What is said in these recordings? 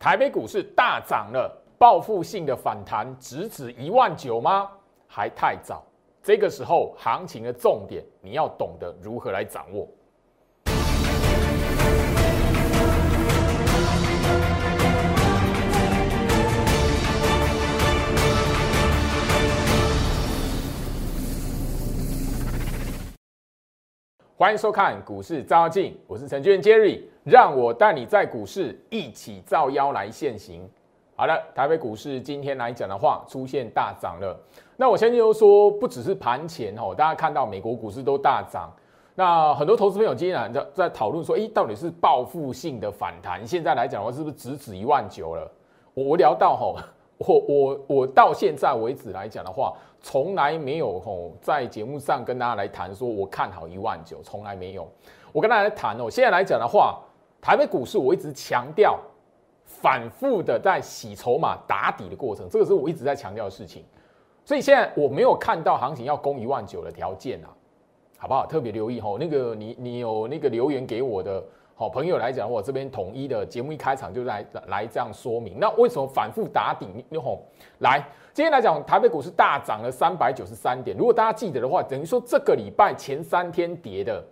台北股市大涨了，报复性的反弹，直指一万九吗？还太早。这个时候行情的重点，你要懂得如何来掌握。欢迎收看股市照妖镜，我是程序员 Jerry，让我带你在股市一起造妖来现行。好了，台北股市今天来讲的话，出现大涨了。那我先就说，不只是盘前哦，大家看到美国股市都大涨。那很多投资朋友今天在在讨论说，诶，到底是报复性的反弹？现在来讲的话，是不是直指一万九了？我聊到吼。我我我到现在为止来讲的话，从来没有吼在节目上跟大家来谈说我看好一万九，从来没有。我跟大家来谈哦，现在来讲的话，台北股市我一直强调反复的在洗筹码打底的过程，这个是我一直在强调的事情。所以现在我没有看到行情要攻一万九的条件啊，好不好？特别留意吼，那个你你有那个留言给我的。好朋友来讲，我这边统一的节目一开场就来来这样说明。那为什么反复打底？吼，来，今天来讲，台北股市大涨了三百九十三点。如果大家记得的话，等于说这个礼拜前三天跌的，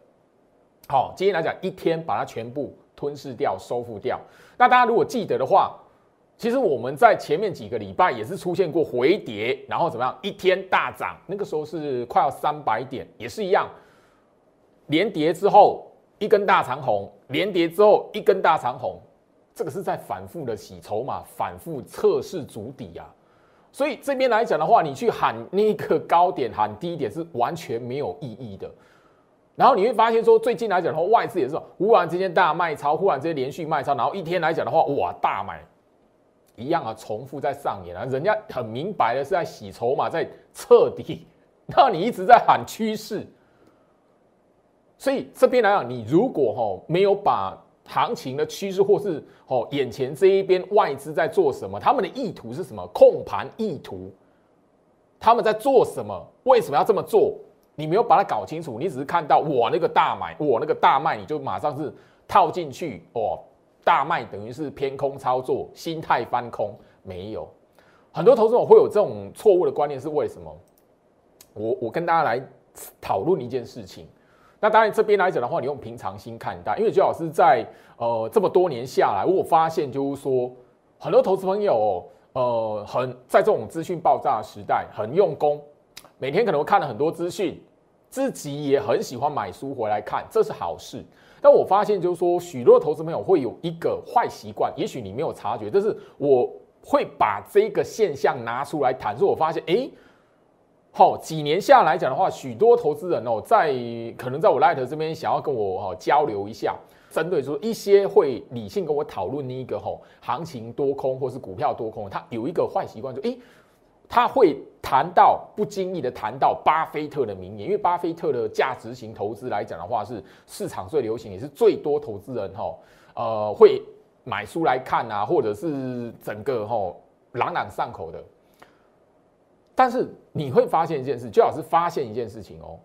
好，今天来讲一天把它全部吞噬掉、收复掉。那大家如果记得的话，其实我们在前面几个礼拜也是出现过回跌，然后怎么样，一天大涨，那个时候是快要三百点，也是一样，连跌之后。一根大长红连跌之后，一根大长红，这个是在反复的洗筹码，反复测试足底啊。所以这边来讲的话，你去喊那个高点，喊低点是完全没有意义的。然后你会发现说，最近来讲的话，外资也是忽然之间大卖超，忽然之间连续卖超，然后一天来讲的话，哇，大买一样啊，重复在上演啊。人家很明白的是在洗筹码，在彻底，那你一直在喊趋势。所以这边来讲，你如果哈没有把行情的趋势，或是哦眼前这一边外资在做什么，他们的意图是什么？控盘意图，他们在做什么？为什么要这么做？你没有把它搞清楚，你只是看到我那个大买，我那个大卖，你就马上是套进去哦。大卖等于是偏空操作，心态翻空，没有很多投资者会有这种错误的观念，是为什么？我我跟大家来讨论一件事情。那当然，这边来讲的话，你用平常心看待，因为周老师在呃这么多年下来，我发现就是说，很多投资朋友呃很在这种资讯爆炸的时代，很用功，每天可能会看了很多资讯，自己也很喜欢买书回来看，这是好事。但我发现就是说，许多投资朋友会有一个坏习惯，也许你没有察觉，但是我会把这个现象拿出来谈，说我发现，哎。好，几年下来讲的话，许多投资人哦，在可能在我 Light 这边想要跟我哈交流一下，针对说一些会理性跟我讨论那一个吼行情多空或是股票多空，他有一个坏习惯，就诶，他会谈到不经意的谈到巴菲特的名言，因为巴菲特的价值型投资来讲的话，是市场最流行，也是最多投资人哈呃会买书来看啊，或者是整个哈朗朗上口的。但是你会发现一件事，最好是发现一件事情哦。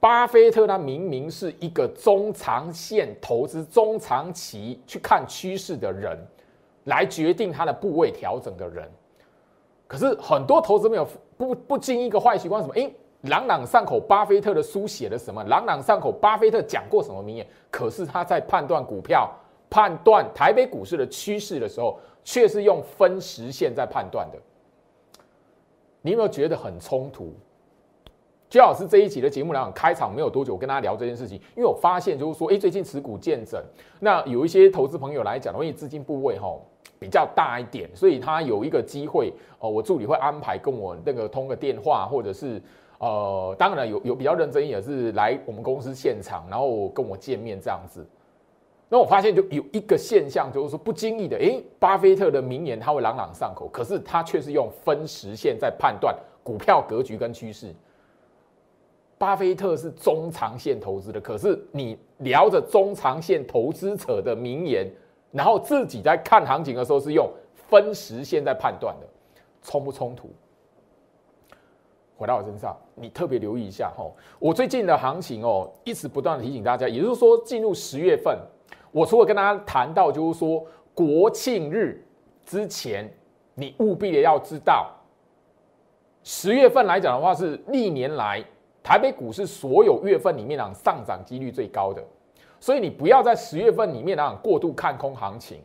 巴菲特他明明是一个中长线投资、中长期去看趋势的人，来决定他的部位调整的人。可是很多投资没有不不经一个坏习惯，什么？诶，朗朗上口，巴菲特的书写了什么？朗朗上口，巴菲特讲过什么名言？可是他在判断股票、判断台北股市的趋势的时候，却是用分时线在判断的。你有没有觉得很冲突？就老师这一集的节目来讲，开场没有多久，我跟大家聊这件事情，因为我发现就是说，哎，最近持股见整，那有一些投资朋友来讲，因为资金部位哈比较大一点，所以他有一个机会哦，我助理会安排跟我那个通个电话，或者是呃，当然有有比较认真也是来我们公司现场，然后跟我见面这样子。那我发现就有一个现象，就是说不经意的，诶，巴菲特的名言他会朗朗上口，可是他却是用分时线在判断股票格局跟趋势。巴菲特是中长线投资的，可是你聊着中长线投资者的名言，然后自己在看行情的时候是用分时线在判断的，冲不冲突？回到我身上，你特别留意一下哈，我最近的行情哦，一直不断的提醒大家，也就是说进入十月份。我除了跟大家谈到，就是说国庆日之前，你务必的要知道，十月份来讲的话是历年来台北股市所有月份里面啊上涨几率最高的，所以你不要在十月份里面啊过度看空行情。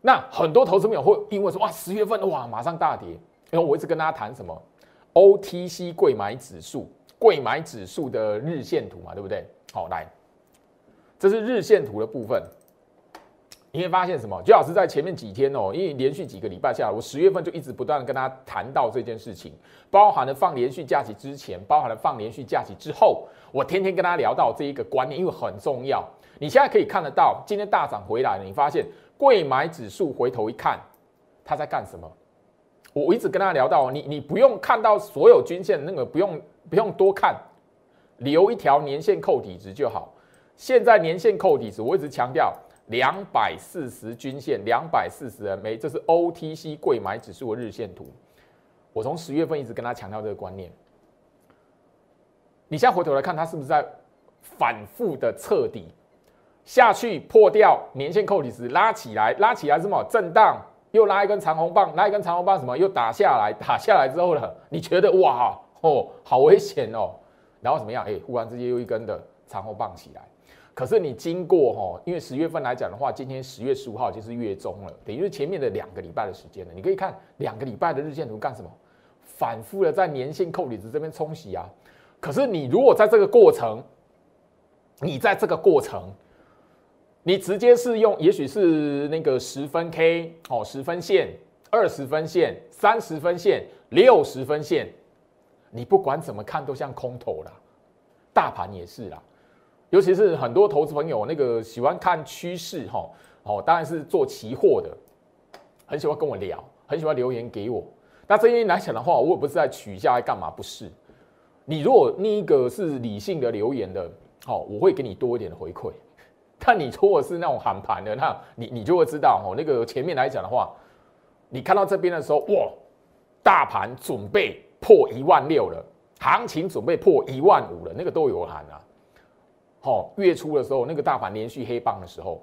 那很多投资朋友会因为说哇十月份哇马上大跌，然后我一直跟大家谈什么 OTC 贵买指数，贵买指数的日线图嘛，对不对？好，来，这是日线图的部分，你会发现什么？就老师在前面几天哦，因为连续几个礼拜下来，我十月份就一直不断的跟他谈到这件事情，包含了放连续假期之前，包含了放连续假期之后，我天天跟他聊到这一个观念，因为很重要。你现在可以看得到，今天大涨回来了，你发现。贵买指数回头一看，他在干什么？我一直跟他聊到，你你不用看到所有均线，那个不用不用多看，留一条年线扣底值就好。现在年线扣底值，我一直强调两百四十均线，两百四十 MA，这是 OTC 贵买指数的日线图。我从十月份一直跟他强调这个观念。你现在回头来看，它是不是在反复的彻底？下去破掉年线扣底时拉起来，拉起来什么震荡，又拉一根长红棒，拉一根长红棒什么又打下来，打下来之后呢，你觉得哇哦好危险哦，然后怎么样？哎，忽然之间又一根的长红棒起来。可是你经过哈，因为十月份来讲的话，今天十月十五号就是月中了，等于是前面的两个礼拜的时间了。你可以看两个礼拜的日线图干什么？反复的在年线扣底值这边冲洗啊。可是你如果在这个过程，你在这个过程。你直接是用，也许是那个十分 K 哦，十分线、二十分线、三十分线、六十分线，你不管怎么看都像空头啦，大盘也是啦，尤其是很多投资朋友那个喜欢看趋势哈，哦，当然是做期货的，很喜欢跟我聊，很喜欢留言给我。那这些来讲的话，我也不是在取笑来干嘛，不是。你如果那一个是理性的留言的，好，我会给你多一点的回馈。但你如果是那种喊盘的，那你你就会知道哦，那个前面来讲的话，你看到这边的时候，哇，大盘准备破一万六了，行情准备破一万五了，那个都有喊啊。好，月初的时候，那个大盘连续黑棒的时候，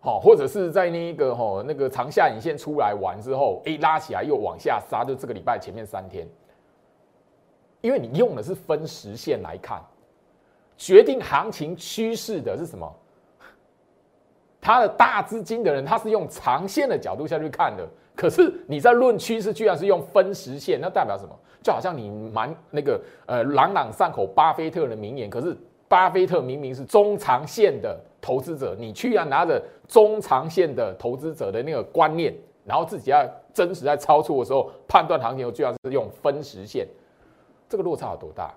好，或者是在那个哈那个长下影线出来完之后，哎，拉起来又往下杀，就这个礼拜前面三天，因为你用的是分时线来看。决定行情趋势的是什么？他的大资金的人，他是用长线的角度下去看的。可是你在论趋势，居然是用分时线，那代表什么？就好像你蛮那个呃朗朗上口巴菲特的名言，可是巴菲特明明是中长线的投资者，你居然拿着中长线的投资者的那个观念，然后自己要真实在操作的时候判断行情，居然是用分时线，这个落差有多大？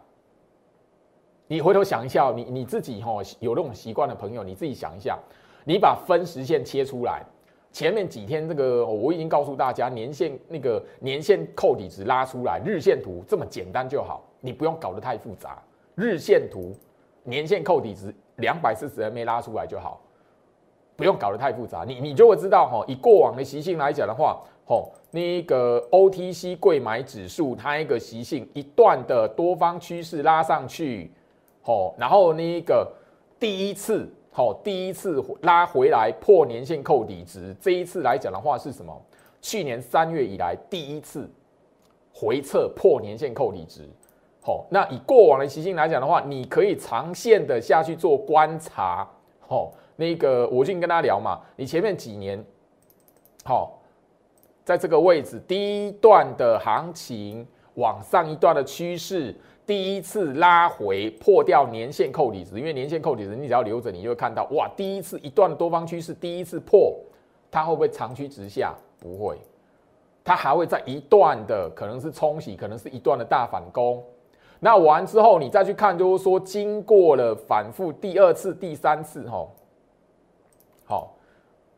你回头想一下，你你自己哈有那种习惯的朋友，你自己想一下，你把分时线切出来，前面几天这个我已经告诉大家，年线那个年线扣底值拉出来，日线图这么简单就好，你不用搞得太复杂。日线图年限扣底值两百四十 MA 拉出来就好，不用搞得太复杂，你你就会知道哈，以过往的习性来讲的话，吼那个 OTC 贵买指数它一个习性，一段的多方趋势拉上去。哦，然后那个第一次，好，第一次拉回来破年限扣底值，这一次来讲的话是什么？去年三月以来第一次回撤破年限扣底值。好，那以过往的习性来讲的话，你可以长线的下去做观察。好，那个我最近跟大家聊嘛，你前面几年，好，在这个位置第一段的行情往上一段的趋势。第一次拉回破掉年线扣底值，因为年线扣底值你只要留着，你就会看到哇，第一次一段的多方趋势，第一次破，它会不会长驱直下？不会，它还会在一段的可能是冲洗，可能是一段的大反攻。那完之后你再去看，就是说经过了反复第二次、第三次，哈，好，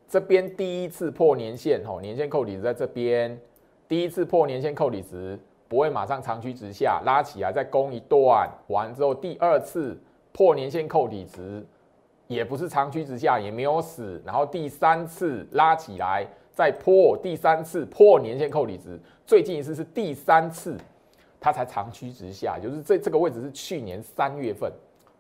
这边第一次破年线，哈，年线扣底值在这边，第一次破年线扣底值。不会马上长驱直下，拉起来再攻一段，完之后第二次破年线扣底值，也不是长驱直下，也没有死，然后第三次拉起来再破，第三次破年线扣底值，最近一次是第三次，它才长驱直下，就是这这个位置是去年三月份，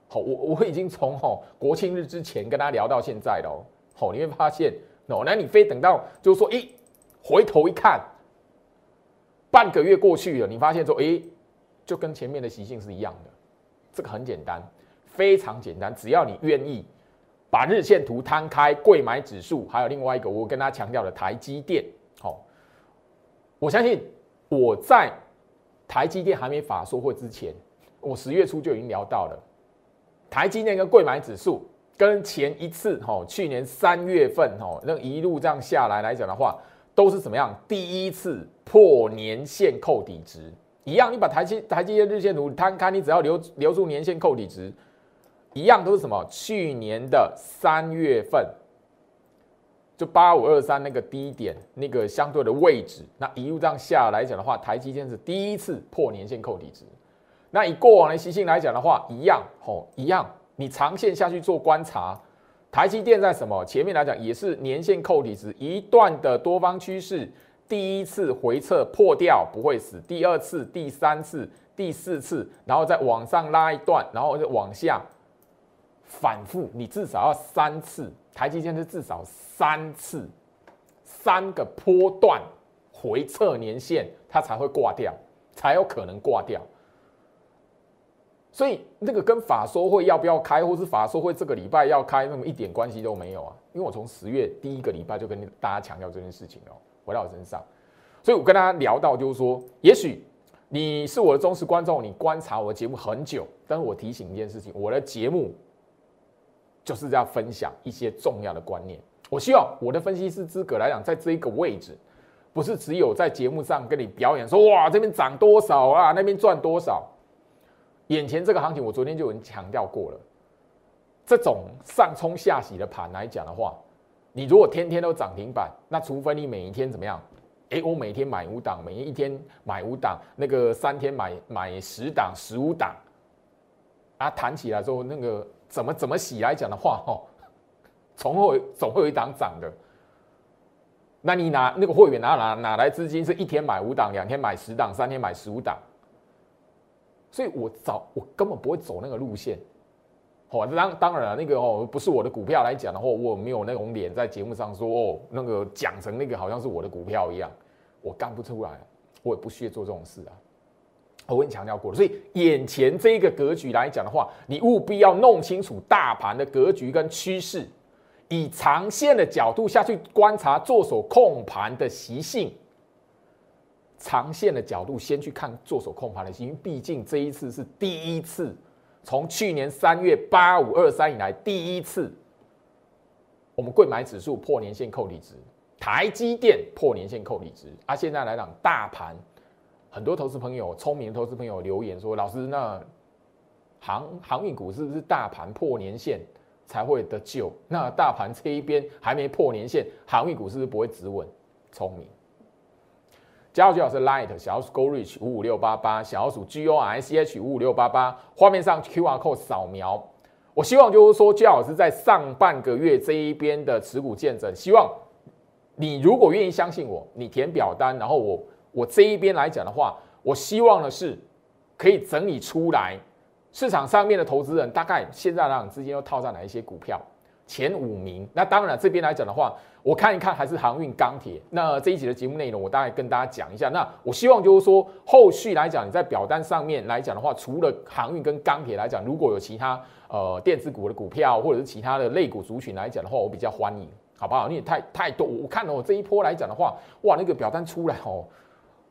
好，我我已经从吼国庆日之前跟他聊到现在了哦。好，你会发现哦，那你非等到就是说，诶，回头一看，半个月过去了，你发现说，诶，就跟前面的习性是一样的。这个很简单，非常简单，只要你愿意把日线图摊开，贵买指数，还有另外一个我跟他强调的台积电。好，我相信我在台积电还没法说会之前，我十月初就已经聊到了。台积电跟贵买指数跟前一次哈，去年三月份哈，那一路这样下来来讲的话，都是怎么样？第一次破年线扣底值一样，你把台积台积电日线图摊开，你只要留留住年线扣底值，一样都是什么？去年的三月份，就八五二三那个低点那个相对的位置，那一路这样下来讲的话，台积电是第一次破年线扣底值。那以过往的习性来讲的话，一样吼，一样。你长线下去做观察，台积电在什么前面来讲也是年线扣底值一段的多方趋势，第一次回撤破掉不会死，第二次、第三次、第四次，然后再往上拉一段，然后就往下反复，你至少要三次，台积电是至少三次，三个波段回撤年限，它才会挂掉，才有可能挂掉。所以那个跟法说会要不要开，或是法说会这个礼拜要开，那么一点关系都没有啊！因为我从十月第一个礼拜就跟大家强调这件事情哦，回到我身上。所以我跟大家聊到，就是说，也许你是我的忠实观众，你观察我的节目很久，但是我提醒一件事情，我的节目就是要分享一些重要的观念。我希望我的分析师资格来讲，在这一个位置，不是只有在节目上跟你表演说，哇，这边涨多少啊，那边赚多少。眼前这个行情，我昨天就已经强调过了。这种上冲下洗的盘来讲的话，你如果天天都涨停板，那除非你每一天怎么样？哎，我每天买五档，每一天买五档，那个三天买买十档、十五档，啊，弹起来之后，那个怎么怎么洗来讲的话，哦，总会总会有一档涨的。那你拿那个会员拿哪哪来资金？是一天买五档，两天买十档，三天买十五档？所以我早我根本不会走那个路线，好，当当然了，那个哦不是我的股票来讲的话，我没有那种脸在节目上说哦那个讲成那个好像是我的股票一样，我干不出来，我也不屑做这种事啊。我跟你强调过了，所以眼前这一个格局来讲的话，你务必要弄清楚大盘的格局跟趋势，以长线的角度下去观察做手控盘的习性。长线的角度，先去看做手控盘的，因为毕竟这一次是第一次，从去年三月八五二三以来第一次，我们贵买指数破年线扣底值，台积电破年线扣底值，啊，现在来讲大盘，很多投资朋友聪明的投资朋友留言说，老师，那航航运股是不是大盘破年线才会得救？那大盘这一边还没破年线，航运股是不是不会止稳？聪明。加入最好是 Light 小老鼠 Go Reach 五五六八八小老鼠 G O R C H 五五六八八，画面上 Q R code 扫描。我希望就是说，姜老师在上半个月这一边的持股见证，希望你如果愿意相信我，你填表单，然后我我这一边来讲的话，我希望的是可以整理出来市场上面的投资人大概现在让资金又套在哪一些股票。前五名，那当然这边来讲的话，我看一看还是航运、钢铁。那这一集的节目内容，我大概跟大家讲一下。那我希望就是说，后续来讲，你在表单上面来讲的话，除了航运跟钢铁来讲，如果有其他呃电子股的股票，或者是其他的类股族群来讲的话，我比较欢迎，好不好？你也太太多，我看了我这一波来讲的话，哇，那个表单出来哦，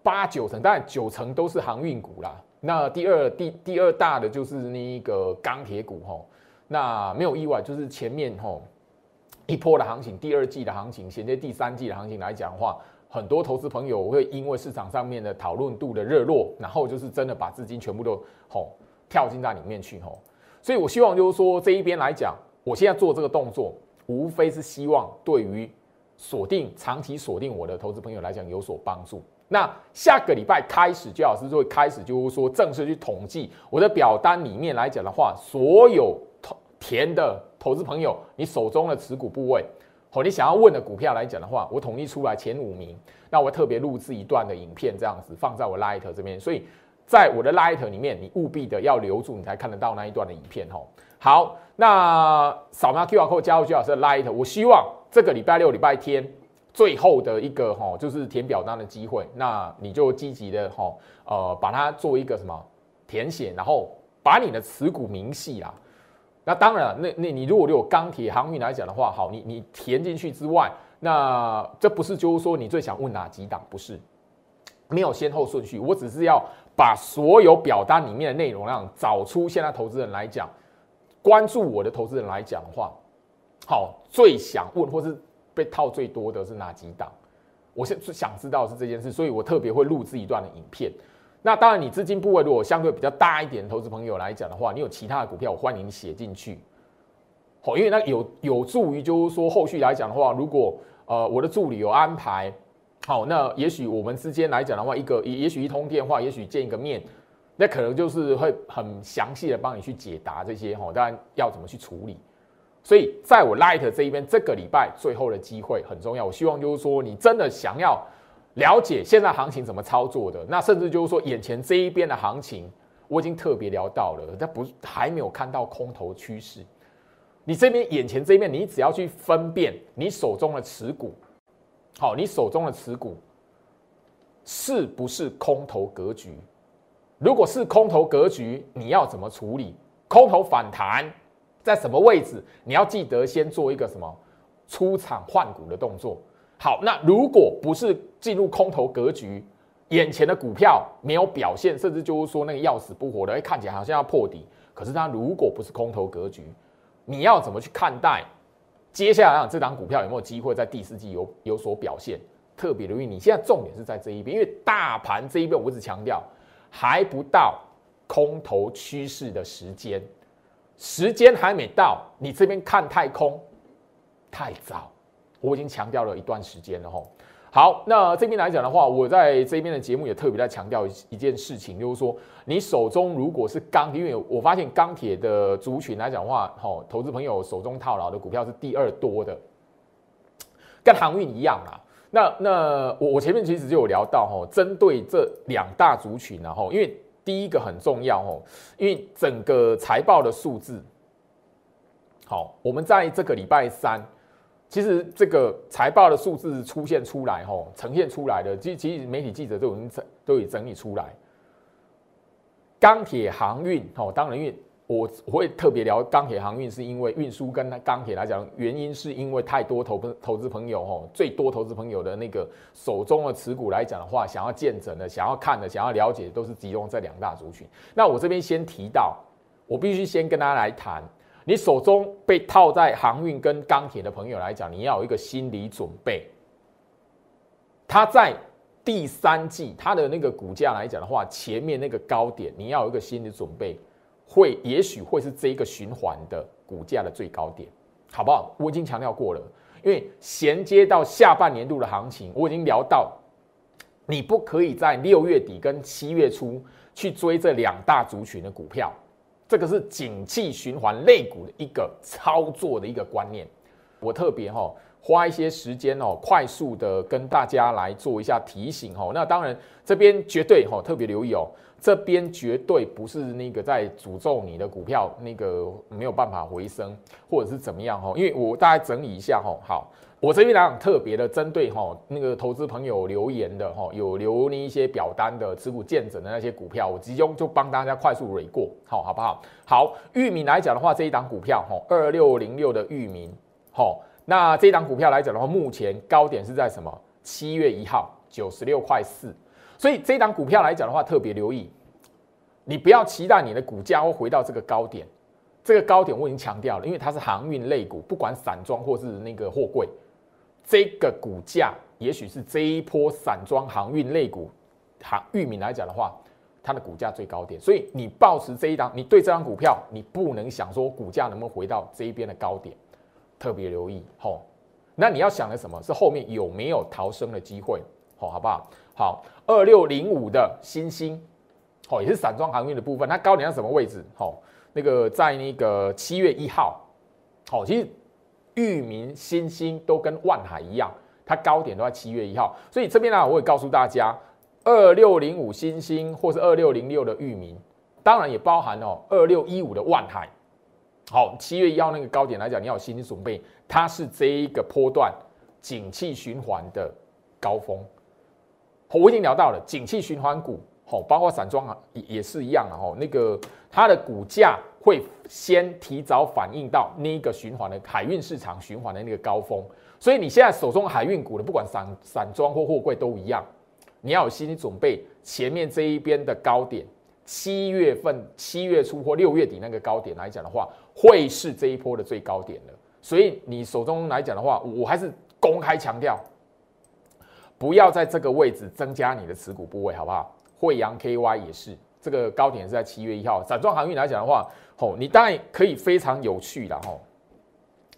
八九成，当然九成都是航运股啦。那第二第第二大的就是那个钢铁股吼。那没有意外，就是前面吼一波的行情，第二季的行情，衔接第三季的行情来讲的话，很多投资朋友会因为市场上面的讨论度的热络，然后就是真的把资金全部都吼跳进在里面去吼。所以我希望就是说这一边来讲，我现在做这个动作，无非是希望对于锁定长期锁定我的投资朋友来讲有所帮助。那下个礼拜开始，焦老师就会开始就是说正式去统计我的表单里面来讲的话，所有。填的投资朋友，你手中的持股部位，好，你想要问的股票来讲的话，我统一出来前五名，那我特别录制一段的影片，这样子放在我 Light 这边，所以在我的 Light 里面，你务必的要留住，你才看得到那一段的影片哈。好，那扫描 QR code 加入最好是 Light，我希望这个礼拜六、礼拜天最后的一个哈，就是填表单的机会，那你就积极的哈，呃，把它做一个什么填写，然后把你的持股明细啊。那当然，那那你如果有钢铁航运来讲的话，好，你你填进去之外，那这不是就是说你最想问哪几档？不是，没有先后顺序，我只是要把所有表单里面的内容量找出。现在投资人来讲，关注我的投资人来讲的话，好，最想问或是被套最多的是哪几档？我现想知道是这件事，所以我特别会录制一段的影片。那当然，你资金部位如果相对比较大一点，投资朋友来讲的话，你有其他的股票，我欢迎你写进去。好，因为那有有助于，就是说后续来讲的话，如果呃我的助理有安排，好，那也许我们之间来讲的话，一个也也许一通电话，也许见一个面，那可能就是会很详细的帮你去解答这些哈，当然要怎么去处理。所以在我 Light 这一边，这个礼拜最后的机会很重要，我希望就是说你真的想要。了解现在行情怎么操作的，那甚至就是说眼前这一边的行情，我已经特别聊到了，但不还没有看到空头趋势。你这边眼前这一面，你只要去分辨你手中的持股，好，你手中的持股是不是空头格局？如果是空头格局，你要怎么处理？空头反弹在什么位置？你要记得先做一个什么出场换股的动作。好，那如果不是进入空头格局，眼前的股票没有表现，甚至就是说那个要死不活的，哎，看起来好像要破底。可是它如果不是空头格局，你要怎么去看待？接下来这档股票有没有机会在第四季有有所表现？特别留意，你现在重点是在这一边，因为大盘这一边，我一直强调还不到空头趋势的时间，时间还没到，你这边看太空太早。我已经强调了一段时间了哈。好，那这边来讲的话，我在这边的节目也特别在强调一一件事情，就是说，你手中如果是钢铁，因为我发现钢铁的族群来讲的话，哈，投资朋友手中套牢的股票是第二多的，跟航运一样啦。那那我我前面其实就有聊到哈，针对这两大族群，然后因为第一个很重要哦，因为整个财报的数字，好，我们在这个礼拜三。其实这个财报的数字出现出来，吼，呈现出来的，其其实媒体记者都已经整都已整理出来。钢铁航运，哦，当然，因为我我会特别聊钢铁航运，是因为运输跟钢铁来讲，原因是因为太多投投资朋友，哦，最多投资朋友的那个手中的持股来讲的话，想要见证的、想要看的、想要了解，都是集中在两大族群。那我这边先提到，我必须先跟大家来谈。你手中被套在航运跟钢铁的朋友来讲，你要有一个心理准备。它在第三季它的那个股价来讲的话，前面那个高点，你要有一个心理准备，会也许会是这一个循环的股价的最高点，好不好？我已经强调过了，因为衔接到下半年度的行情，我已经聊到，你不可以在六月底跟七月初去追这两大族群的股票。这个是景气循环类股的一个操作的一个观念，我特别哈花一些时间哦，快速的跟大家来做一下提醒哦。那当然这边绝对哦特别留意哦，这边绝对不是那个在诅咒你的股票那个没有办法回升或者是怎么样哦，因为我大概整理一下哦，好。我这边来讲特别的针对哦那个投资朋友留言的哦，有留那一些表单的持股见证的那些股票，我集中就帮大家快速蕊过，好好不好？好，域名来讲的话，这一档股票哦，二六零六的域名，好，那这一档股票来讲的话，目前高点是在什么？七月一号九十六块四，所以这一档股票来讲的话，特别留意，你不要期待你的股价会回到这个高点，这个高点我已经强调了，因为它是航运类股，不管散装或是那个货柜。这个股价也许是这一波散装航运类股航域名来讲的话，它的股价最高点，所以你抱持这一档，你对这张股票，你不能想说股价能不能回到这一边的高点，特别留意吼。那你要想的什么是后面有没有逃生的机会，好，好不好？好，二六零五的新星，好，也是散装航运的部分，它高点在什么位置？好，那个在那个七月一号，好，其实。域名、新星都跟万海一样，它高点都在七月一号，所以这边呢，我也告诉大家，二六零五新星或是二六零六的域名，当然也包含哦二六一五的万海，好，七月一号那个高点来讲，你要有心理准备，它是这一个波段景气循环的高峰。我已经聊到了景气循环股，好，包括散装啊也也是一样的哦。那个它的股价会先提早反映到那个循环的海运市场循环的那个高峰，所以你现在手中海运股的，不管散散装或货柜都一样，你要有心理准备，前面这一边的高点。七月份、七月初或六月底那个高点来讲的话，会是这一波的最高点了。所以你手中来讲的话，我还是公开强调，不要在这个位置增加你的持股部位，好不好？惠阳 KY 也是，这个高点是在七月一号。散装航运来讲的话，吼，你当然可以非常有趣的吼，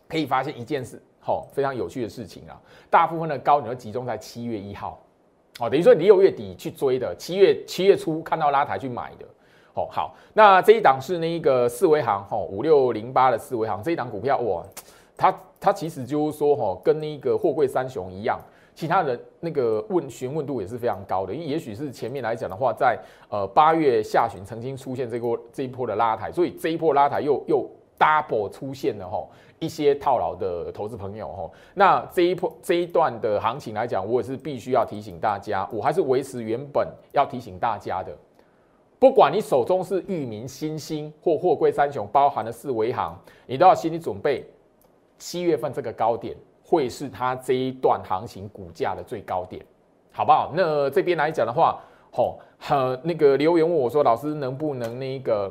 可以发现一件事，吼，非常有趣的事情啊。大部分的高点都集中在七月一号。哦，等于说你六月底去追的，七月七月初看到拉抬去买的。哦，好，那这一档是那一个四维行，哦，五六零八的四维行这一档股票，哇，它它其实就是说，哈，跟那个货柜三雄一样，其他人那个问询问度也是非常高的，因为也许是前面来讲的话，在呃八月下旬曾经出现这波这一波的拉抬，所以这一波拉抬又又 double 出现了，哈。一些套牢的投资朋友哈，那这一波这一段的行情来讲，我也是必须要提醒大家，我还是维持原本要提醒大家的，不管你手中是域名、新兴或货柜三雄，包含了四维行，你都要心理准备，七月份这个高点会是它这一段行情股价的最高点，好不好？那这边来讲的话，吼，那个留言问我说，老师能不能那个？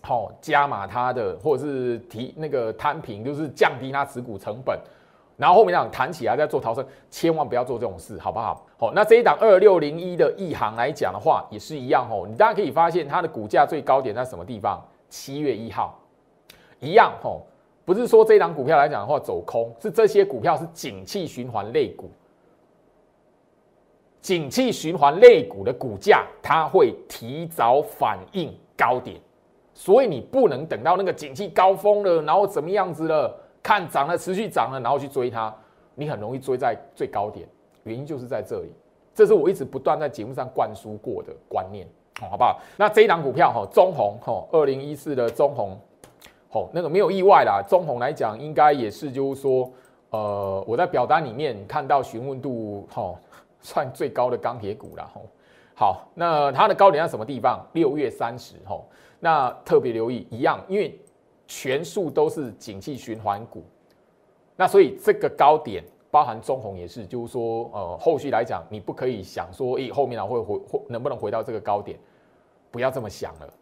好，加码它的，或者是提那个摊平，就是降低它持股成本，然后后面讲弹起来再做逃生，千万不要做这种事，好不好？好，那这一档二六零一的亿航来讲的话，也是一样哦，你大家可以发现它的股价最高点在什么地方？七月一号，一样哦，不是说这一档股票来讲的话走空，是这些股票是景气循环类股，景气循环类股的股价它会提早反映高点。所以你不能等到那个景气高峰了，然后怎么样子了，看涨了持续涨了，然后去追它，你很容易追在最高点。原因就是在这里，这是我一直不断在节目上灌输过的观念，好不好？那这一档股票哈，中红哈，二零一四的中红，好，那个没有意外啦。中红来讲，应该也是就是说，呃，我在表单里面看到询问度哈，算最高的钢铁股了哈。好，那它的高点在什么地方？六月三十哈。那特别留意一样，因为全数都是景气循环股，那所以这个高点包含中红也是，就是说，呃，后续来讲，你不可以想说，诶，后面呢会回，能不能回到这个高点？不要这么想了。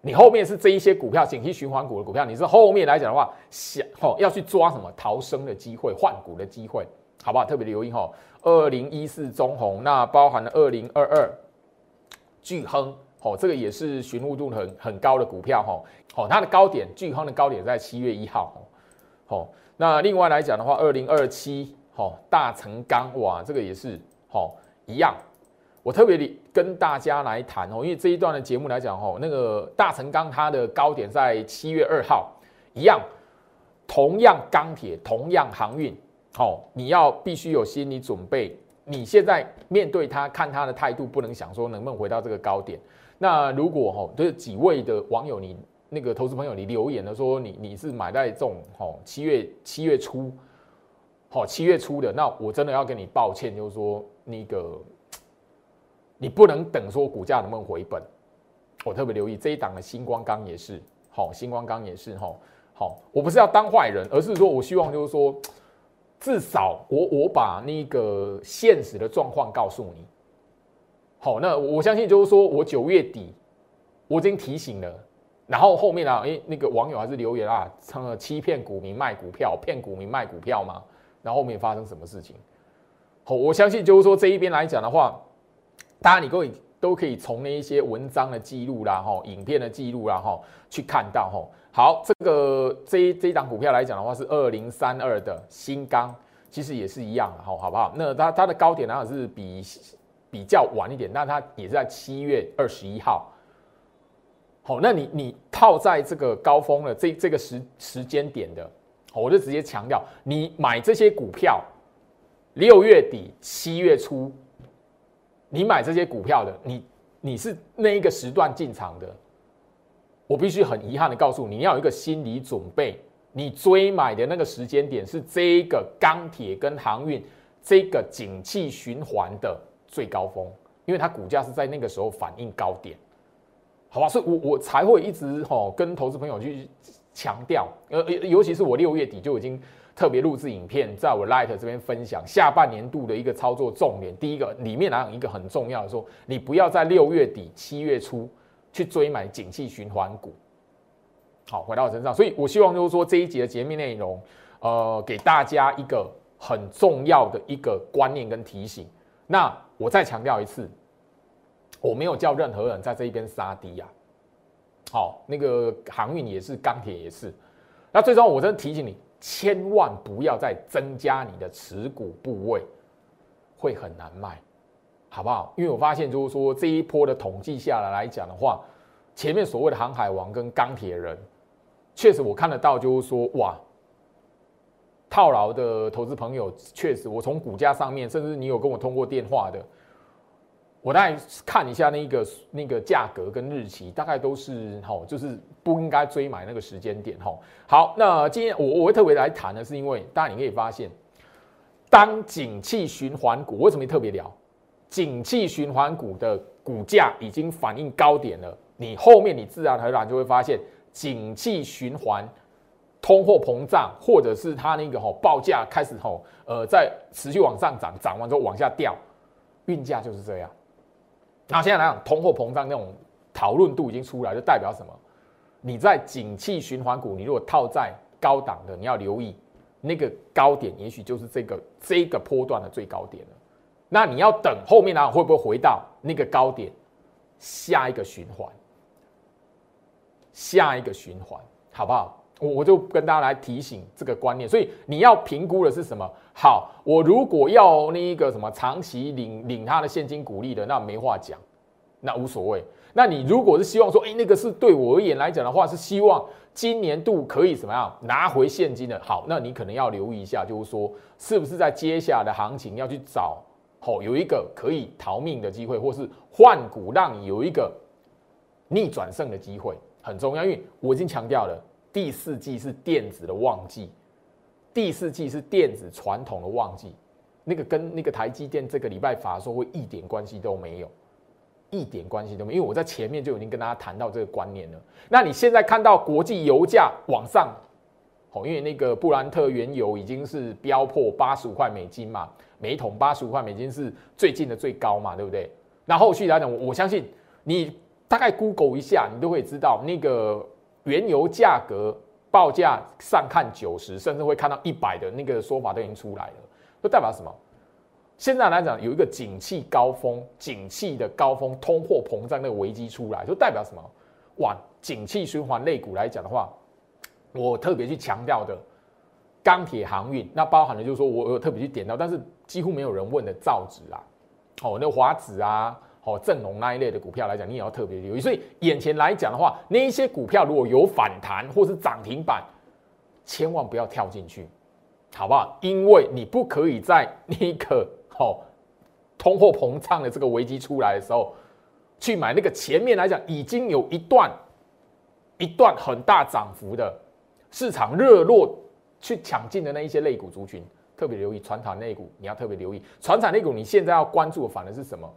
你后面是这一些股票，景气循环股的股票，你是后面来讲的话，想哦要去抓什么逃生的机会、换股的机会，好不好？特别留意哈，二零一四中红，那包含了二零二二巨亨。哦，这个也是寻物度很很高的股票哈。哦，它的高点，巨康的高点在七月一号。哦，那另外来讲的话，二零二七，哦，大成钢，哇，这个也是，哦，一样。我特别跟大家来谈哦，因为这一段的节目来讲，哦，那个大成钢它的高点在七月二号，一样，同样钢铁，同样航运，哦，你要必须有心理准备。你现在面对它，看它的态度，不能想说能不能回到这个高点。那如果哈，就是几位的网友，你那个投资朋友，你留言的说你你是买在这种哈七月七月初，好七月初的，那我真的要跟你抱歉，就是说那个你不能等说股价能不能回本。我特别留意这一档的星光钢也是，好星光钢也是哈，好我不是要当坏人，而是说我希望就是说至少我我把那个现实的状况告诉你。好，那我相信就是说，我九月底我已经提醒了，然后后面啊，哎，那个网友还是留言啊，成了欺骗股民卖股票，骗股民卖股票嘛，然后后面发生什么事情？好，我相信就是说这一边来讲的话，大家你各位都可以从那一些文章的记录啦，哈，影片的记录啦，哈，去看到哈。好，这个这一这一档股票来讲的话，是二零三二的新钢，其实也是一样的，哈，好不好？那它它的高点呢是比。比较晚一点，那它也是在七月二十一号。好，那你你套在这个高峰的这这个时时间点的，我就直接强调，你买这些股票，六月底七月初，你买这些股票的，你你是那一个时段进场的，我必须很遗憾的告诉你，你要有一个心理准备，你追买的那个时间点是这个钢铁跟航运这个景气循环的最高峰，因为它股价是在那个时候反映高点，好吧？所以我我才会一直吼跟投资朋友去强调，呃，尤其是我六月底就已经特别录制影片，在我 Light 这边分享下半年度的一个操作重点。第一个里面来讲一个很重要的说，你不要在六月底七月初。去追买景气循环股，好，回到我身上，所以我希望就是说这一节的节目内容，呃，给大家一个很重要的一个观念跟提醒。那我再强调一次，我没有叫任何人在这一边杀低呀。好，那个航运也是，钢铁也是。那最终我真的提醒你，千万不要再增加你的持股部位，会很难卖。好不好？因为我发现，就是说这一波的统计下来来讲的话，前面所谓的航海王跟钢铁人，确实我看得到，就是说哇，套牢的投资朋友确实，我从股价上面，甚至你有跟我通过电话的，我大概看一下那个那个价格跟日期，大概都是哈，就是不应该追买那个时间点哈。好，那今天我我会特别来谈的是，因为大家你可以发现，当景气循环股为什么特别聊？景气循环股的股价已经反映高点了，你后面你自然而然就会发现，景气循环、通货膨胀，或者是它那个吼报价开始吼呃在持续往上涨，涨完之后往下掉，运价就是这样。那现在来讲，通货膨胀那种讨论度已经出来，就代表什么？你在景气循环股，你如果套在高档的，你要留意那个高点，也许就是这个这个波段的最高点了。那你要等后面呢？会不会回到那个高点？下一个循环，下一个循环，好不好？我我就跟大家来提醒这个观念。所以你要评估的是什么？好，我如果要那一个什么长期领领他的现金股利的，那没话讲，那无所谓。那你如果是希望说，哎，那个是对我而言来讲的话，是希望今年度可以怎么样拿回现金的？好，那你可能要留意一下，就是说，是不是在接下来的行情要去找。好，有一个可以逃命的机会，或是换股让你有一个逆转胜的机会，很重要。因为我已经强调了，第四季是电子的旺季，第四季是电子传统的旺季，那个跟那个台积电这个礼拜法说会一点关系都没有，一点关系都没有。因为我在前面就已经跟大家谈到这个观念了。那你现在看到国际油价往上，好，因为那个布兰特原油已经是飙破八十五块美金嘛。每桶八十五块美金是最近的最高嘛，对不对？那后续来讲，我相信你大概 Google 一下，你都会知道那个原油价格报价上看九十，甚至会看到一百的那个说法都已经出来了，就代表什么？现在来讲有一个景气高峰，景气的高峰，通货膨胀那个危机出来，就代表什么？哇，景气循环类股来讲的话，我特别去强调的。钢铁航运，那包含了就是说我有特别去点到，但是几乎没有人问的造纸啊，哦，那华子啊，哦，正龙那一类的股票来讲，你也要特别留意。所以眼前来讲的话，那一些股票如果有反弹或是涨停板，千万不要跳进去，好不好？因为你不可以在那个哦通货膨胀的这个危机出来的时候，去买那个前面来讲已经有一段一段很大涨幅的市场热络。去抢进的那一些类股族群，特别留意船产类股，你要特别留意船产类股。你现在要关注的反而是什么？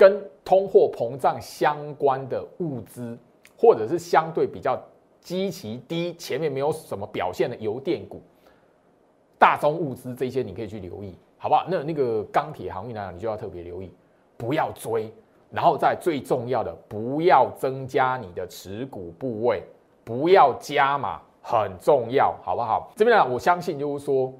跟通货膨胀相关的物资，或者是相对比较基期低、前面没有什么表现的油电股、大宗物资这些，你可以去留意，好不好？那那个钢铁行业呢，你就要特别留意，不要追。然后在最重要的，不要增加你的持股部位，不要加码。很重要，好不好？这边呢，我相信就是说，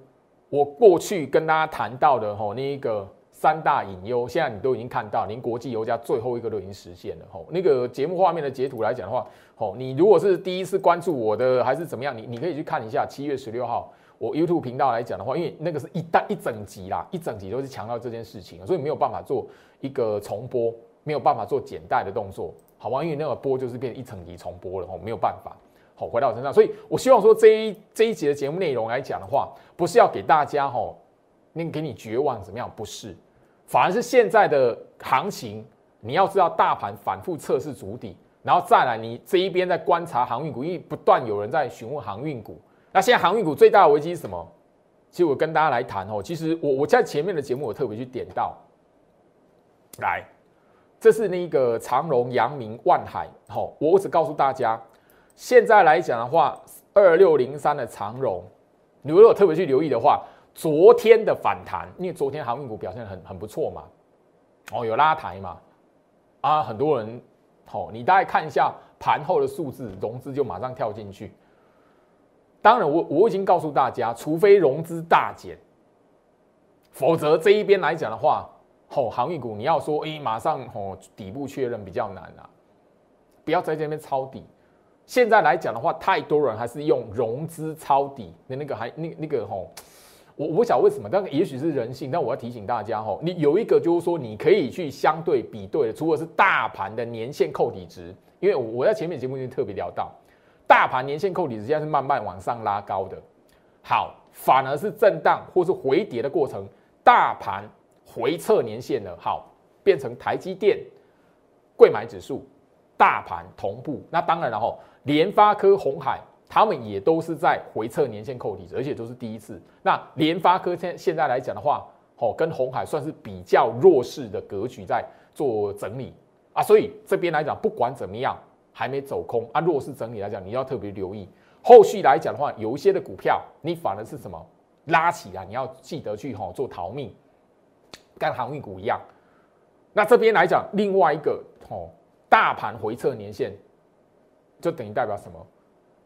我过去跟大家谈到的吼，那一个三大隐忧，现在你都已经看到，连国际油价最后一个都已经实现了吼。那个节目画面的截图来讲的话，吼，你如果是第一次关注我的，还是怎么样，你你可以去看一下七月十六号我 YouTube 频道来讲的话，因为那个是一单一整集啦，一整集都是强调这件事情，所以没有办法做一个重播，没有办法做剪带的动作，好吧？因为那个播就是变一整集重播了吼，没有办法。好，回到我身上，所以我希望说这一这一集的节目内容来讲的话，不是要给大家吼，那给你绝望怎么样？不是，反而是现在的行情，你要知道大盘反复测试足底，然后再来你这一边在观察航运股，因为不断有人在询问航运股。那现在航运股最大的危机是什么？其实我跟大家来谈哦，其实我我在前面的节目我特别去点到，来，这是那个长荣、阳明、万海，好，我只告诉大家，现在来讲的话，二六零三的长荣，你如果特别去留意的话，昨天的反弹，因为昨天航运股表现很很不错嘛，哦，有拉抬嘛，啊，很多人，好，你大概看一下盘后的数字，融资就马上跳进去。当然，我我已经告诉大家，除非融资大减，否则这一边来讲的话，哦航运股你要说，哎，马上哦底部确认比较难啊，不要在这边抄底。现在来讲的话，太多人还是用融资抄底的那个，还那那个吼，我我想为什么？但也许是人性，但我要提醒大家吼，你有一个就是说，你可以去相对比对的，除了是大盘的年线扣底值，因为我在前面节目已经特别聊到。大盘年线扣底值现在是慢慢往上拉高的，好，反而是震荡或是回跌的过程，大盘回测年线了，好，变成台积电、贵买指数、大盘同步。那当然了吼，联发科、红海他们也都是在回撤年线扣底，而且都是第一次。那联发科现现在来讲的话，哦，跟红海算是比较弱势的格局在做整理啊，所以这边来讲，不管怎么样。还没走空啊！弱势整理来讲，你要特别留意。后续来讲的话，有一些的股票，你反而是什么拉起来，你要记得去哈做逃命，跟航运股一样。那这边来讲，另外一个哦，大盘回撤年限，就等于代表什么？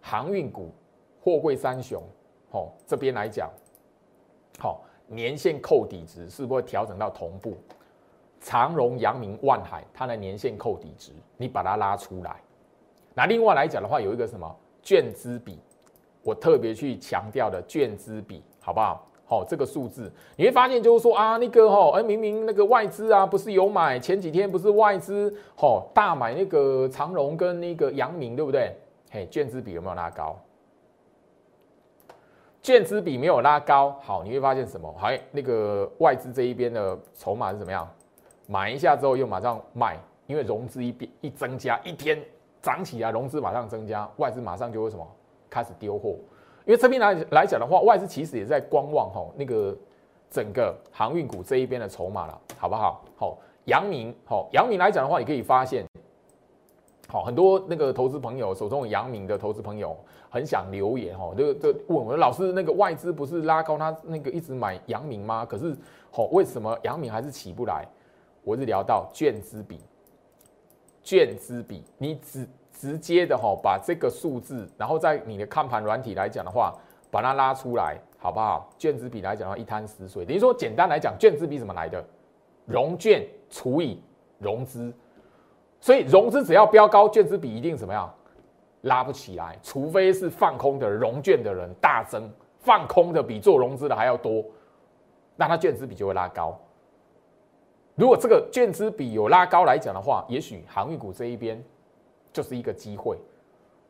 航运股、货柜三雄，哦，这边来讲，好年限扣底值是不是调整到同步？长荣、阳明、万海，它的年限扣底值，你把它拉出来。那另外来讲的话，有一个什么券资比，我特别去强调的券资比，好不好？好，这个数字你会发现就是说啊，那个哈，哎，明明那个外资啊，不是有买，前几天不是外资吼大买那个长荣跟那个阳明，对不对？嘿，券资比有没有拉高？券资比没有拉高，好，你会发现什么？还那个外资这一边的筹码是怎么样？买一下之后又马上卖，因为融资一变一增加一天。涨起来，融资马上增加，外资马上就会什么开始丢货。因为这边来来讲的话，外资其实也在观望哈那个整个航运股这一边的筹码了，好不好？好，阳明，好，阳明来讲的话，你可以发现，好很多那个投资朋友手中有阳明的投资朋友很想留言哈，就就问我老师，那个外资不是拉高他那个一直买阳明吗？可是好，为什么阳明还是起不来？我是聊到券资比。券资比，你直直接的哈，把这个数字，然后在你的看盘软体来讲的话，把它拉出来，好不好？券资比来讲的话，一滩死水。等于说，简单来讲，券资比怎么来的？融券除以融资，所以融资只要标高，券资比一定怎么样？拉不起来，除非是放空的融券的人大增，放空的比做融资的还要多，那它券资比就会拉高。如果这个券资比有拉高来讲的话，也许航运股这一边就是一个机会。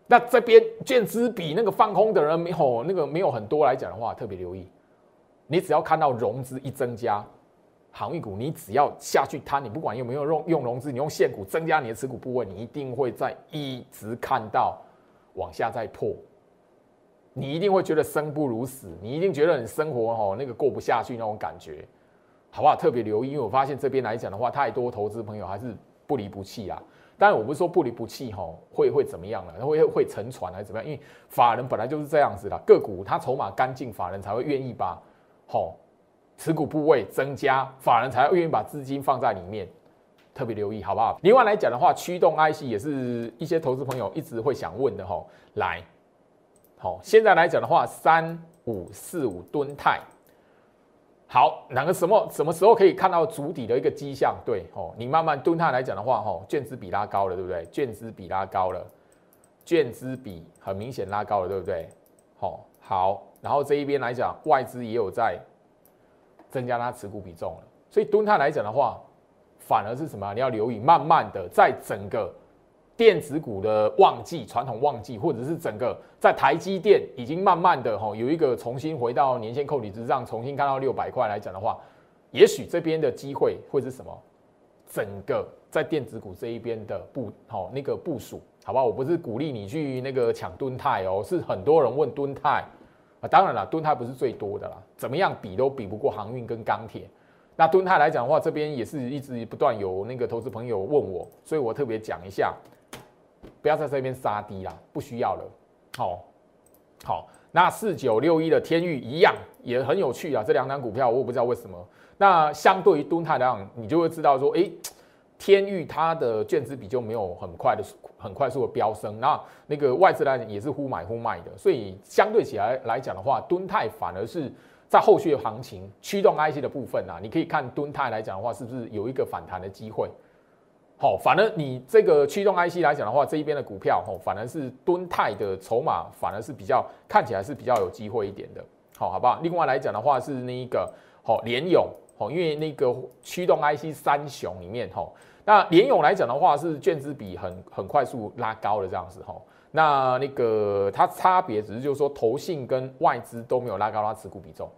那这边券资比那个放空的人没有那个没有很多来讲的话，特别留意。你只要看到融资一增加，航运股你只要下去摊，你不管有没有用用融资，你用现股增加你的持股部位，你一定会在一直看到往下再破。你一定会觉得生不如死，你一定觉得你生活哦那个过不下去那种感觉。好不好？特别留意，因为我发现这边来讲的话，太多投资朋友还是不离不弃啊。当然，我不是说不离不弃哈，会会怎么样了？会会沉船还是怎么样？因为法人本来就是这样子的，个股它筹码干净，法人才会愿意把好持股部位增加，法人才愿意把资金放在里面。特别留意，好不好？另外来讲的话，驱动 IC 也是一些投资朋友一直会想问的哈。来，好，现在来讲的话，三五四五吨泰。好，哪个什么什么时候可以看到主底的一个迹象？对，哦，你慢慢蹲它来讲的话，哦，券资比拉高了，对不对？券资比拉高了，券资比很明显拉高了，对不对？好，好，然后这一边来讲，外资也有在增加它持股比重了，所以蹲泰来讲的话，反而是什么？你要留意，慢慢的在整个。电子股的旺季，传统旺季，或者是整个在台积电已经慢慢的哈有一个重新回到年线扣底之上，重新看到六百块来讲的话，也许这边的机会会是什么？整个在电子股这一边的部好那个部署，好不好？我不是鼓励你去那个抢吨泰哦，是很多人问吨泰啊，当然了，吨泰不是最多的啦，怎么样比都比不过航运跟钢铁。那吨泰来讲的话，这边也是一直不断有那个投资朋友问我，所以我特别讲一下，不要在这边杀低啦，不需要了。好，好，那四九六一的天域一样也很有趣啊，这两档股票我也不知道为什么。那相对于吨泰来讲，你就会知道说，哎，天域它的券资比就没有很快的、很快速的飙升，那那个外资来也是忽买忽卖的，所以相对起来来讲的话，吨泰反而是。在后续的行情驱动 IC 的部分啊，你可以看敦泰来讲的话，是不是有一个反弹的机会？好，反而你这个驱动 IC 来讲的话，这一边的股票哦，反而是敦泰的筹码反而是比较看起来是比较有机会一点的。好，好不好？另外来讲的话是那一个好联勇，因为那个驱动 IC 三雄里面吼，那联勇来讲的话是券资比很很快速拉高的这样子吼。那那个它差别只是就是说，投信跟外资都没有拉高它持股比重，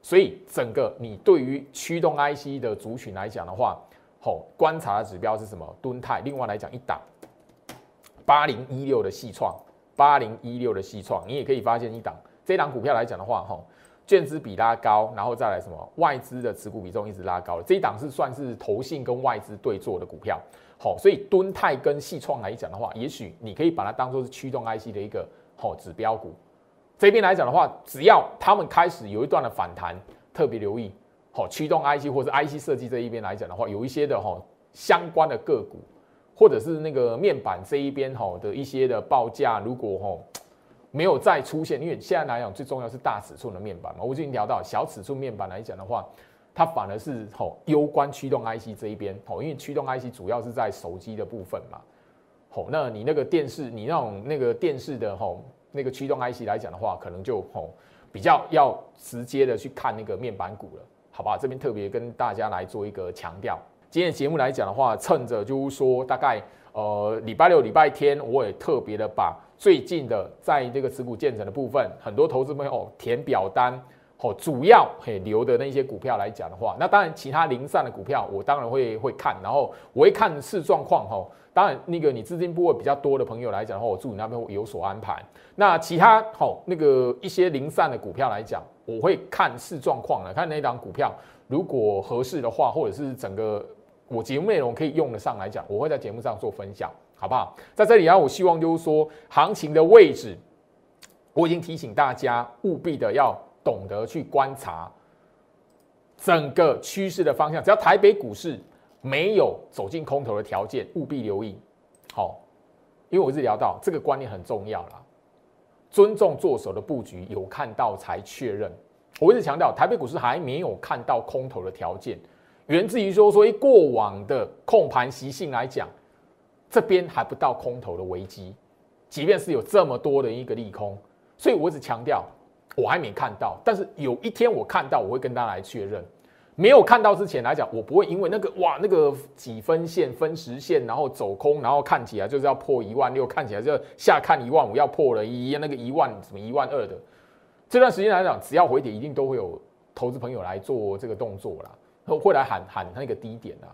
所以整个你对于驱动 IC 的族群来讲的话，吼观察的指标是什么？吨泰。另外来讲，一档八零一六的细创，八零一六的细创，你也可以发现一档这档股票来讲的话，吼券资比拉高，然后再来什么外资的持股比重一直拉高了，这一档是算是投信跟外资对做的股票。好，所以敦泰跟细创来讲的话，也许你可以把它当做是驱动 IC 的一个好指标股。这边来讲的话，只要他们开始有一段的反弹，特别留意好驱动 IC 或者 IC 设计这一边来讲的话，有一些的哈相关的个股，或者是那个面板这一边哈的一些的报价，如果哈没有再出现，因为现在来讲最重要是大尺寸的面板嘛，我已经聊到小尺寸面板来讲的话。它反而是吼攸关驱动 IC 这一边吼，因为驱动 IC 主要是在手机的部分嘛，吼，那你那个电视，你那种那个电视的吼那个驱动 IC 来讲的话，可能就吼比较要直接的去看那个面板股了，好吧？这边特别跟大家来做一个强调。今天节目来讲的话，趁着就是说大概呃礼拜六、礼拜天，我也特别的把最近的在这个持股建成的部分，很多投资朋友填表单。哦，主要嘿留的那些股票来讲的话，那当然其他零散的股票我当然会会看，然后我会看市状况哈。当然那个你资金部位比较多的朋友来讲的话，我祝你那边有所安排。那其他好那个一些零散的股票来讲，我会看市状况了，看那档股票如果合适的话，或者是整个我节目内容可以用得上来讲，我会在节目上做分享，好不好？在这里啊，我希望就是说行情的位置，我已经提醒大家务必的要。懂得去观察整个趋势的方向，只要台北股市没有走进空头的条件，务必留意。好，因为我是聊到这个观念很重要啦，尊重做手的布局，有看到才确认。我一直强调，台北股市还没有看到空头的条件，源自于说，所以过往的控盘习性来讲，这边还不到空头的危机，即便是有这么多的一个利空，所以我只强调。我还没看到，但是有一天我看到，我会跟大家来确认。没有看到之前来讲，我不会因为那个哇那个几分线分时线，然后走空，然后看起来就是要破一万六，看起来就下看一万五要破了，一那个一万什么一万二的这段时间来讲，只要回跌，一定都会有投资朋友来做这个动作啦，会来喊喊那个低点啊。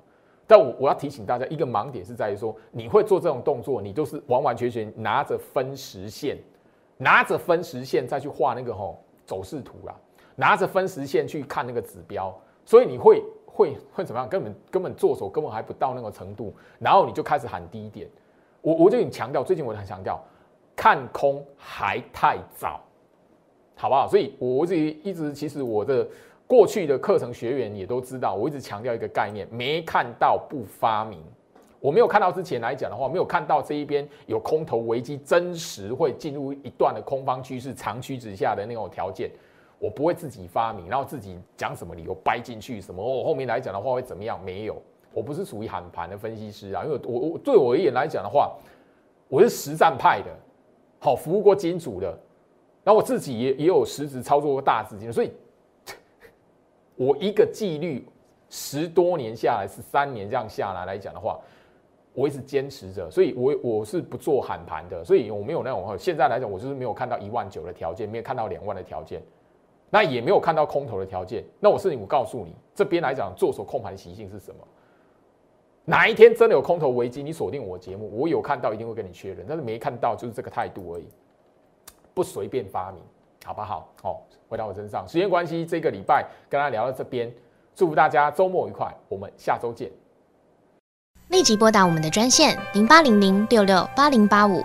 但我我要提醒大家，一个盲点是在于说，你会做这种动作，你就是完完全全拿着分时线。拿着分时线再去画那个吼走势图啦，拿着分时线去看那个指标，所以你会会会怎么样？根本根本做手根本还不到那个程度，然后你就开始喊低点。我我就很强调，最近我很强调，看空还太早，好不好？所以我自己一直其实我的过去的课程学员也都知道，我一直强调一个概念：没看到不发明。我没有看到之前来讲的话，没有看到这一边有空头危机，真实会进入一段的空方趋势长驱直下的那种条件，我不会自己发明，然后自己讲什么理由掰进去什么。我后面来讲的话会怎么样？没有，我不是属于喊盘的分析师啊，因为我我对我而言来讲的话，我是实战派的，好服务过金主的，然后我自己也也有实质操作过大资金，所以，我一个纪律十多年下来，十三年这样下来来讲的话。我一直坚持着，所以我我是不做喊盘的，所以我没有那种现在来讲，我就是没有看到一万九的条件，没有看到两万的条件，那也没有看到空头的条件。那我是我告诉你，这边来讲做手控盘习性是什么？哪一天真的有空头危机，你锁定我节目，我有看到一定会跟你确认，但是没看到就是这个态度而已，不随便发明，好不好？好，回到我身上，时间关系，这个礼拜跟大家聊到这边，祝福大家周末愉快，我们下周见。立即拨打我们的专线零八零零六六八零八五